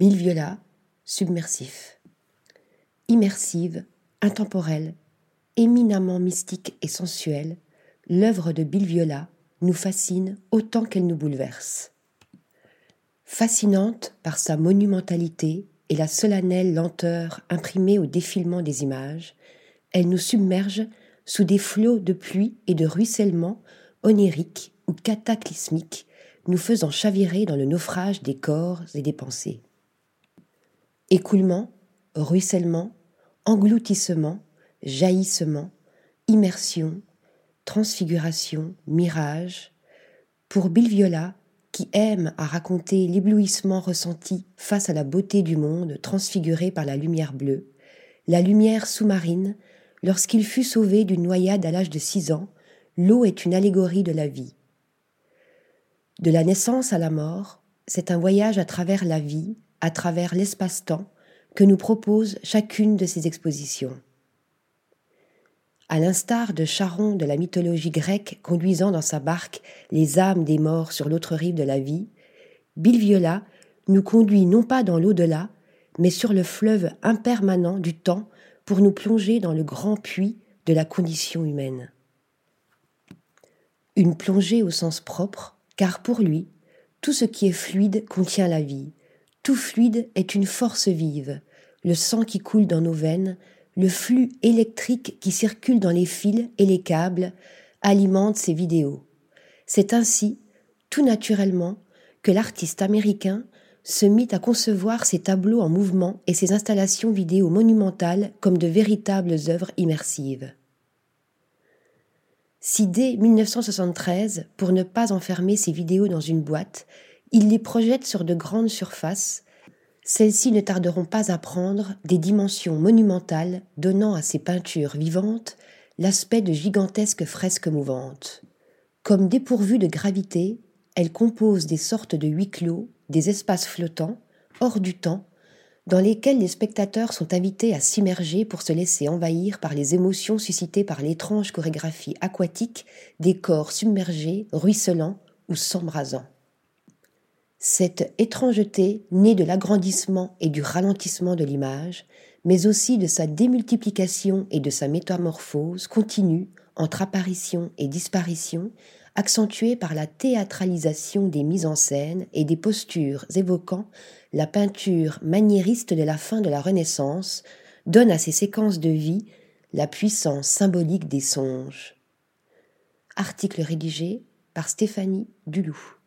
Viola, submersif. Immersive, intemporelle, éminemment mystique et sensuelle, l'œuvre de Viola nous fascine autant qu'elle nous bouleverse. Fascinante par sa monumentalité et la solennelle lenteur imprimée au défilement des images, elle nous submerge sous des flots de pluie et de ruissellement oniriques ou cataclysmiques, nous faisant chavirer dans le naufrage des corps et des pensées. Écoulement, ruissellement, engloutissement, jaillissement, immersion, transfiguration, mirage, pour Bilviola, qui aime à raconter l'éblouissement ressenti face à la beauté du monde transfiguré par la lumière bleue, la lumière sous-marine, lorsqu'il fut sauvé d'une noyade à l'âge de six ans, l'eau est une allégorie de la vie. De la naissance à la mort, c'est un voyage à travers la vie, à travers l'espace-temps, que nous propose chacune de ces expositions. À l'instar de Charon de la mythologie grecque conduisant dans sa barque les âmes des morts sur l'autre rive de la vie, Bilviola nous conduit non pas dans l'au-delà, mais sur le fleuve impermanent du temps pour nous plonger dans le grand puits de la condition humaine. Une plongée au sens propre, car pour lui, tout ce qui est fluide contient la vie, tout fluide est une force vive, le sang qui coule dans nos veines, le flux électrique qui circule dans les fils et les câbles alimente ces vidéos. C'est ainsi, tout naturellement, que l'artiste américain se mit à concevoir ses tableaux en mouvement et ses installations vidéo monumentales comme de véritables œuvres immersives. Si dès 1973, pour ne pas enfermer ses vidéos dans une boîte, il les projette sur de grandes surfaces, celles-ci ne tarderont pas à prendre des dimensions monumentales, donnant à ces peintures vivantes l'aspect de gigantesques fresques mouvantes. Comme dépourvues de gravité, elles composent des sortes de huis clos, des espaces flottants, hors du temps, dans lesquels les spectateurs sont invités à s'immerger pour se laisser envahir par les émotions suscitées par l'étrange chorégraphie aquatique des corps submergés, ruisselants ou s'embrasant. Cette étrangeté née de l'agrandissement et du ralentissement de l'image, mais aussi de sa démultiplication et de sa métamorphose continue entre apparition et disparition, accentuée par la théâtralisation des mises en scène et des postures évoquant la peinture maniériste de la fin de la Renaissance, donne à ces séquences de vie la puissance symbolique des songes. Article rédigé par Stéphanie Duloup.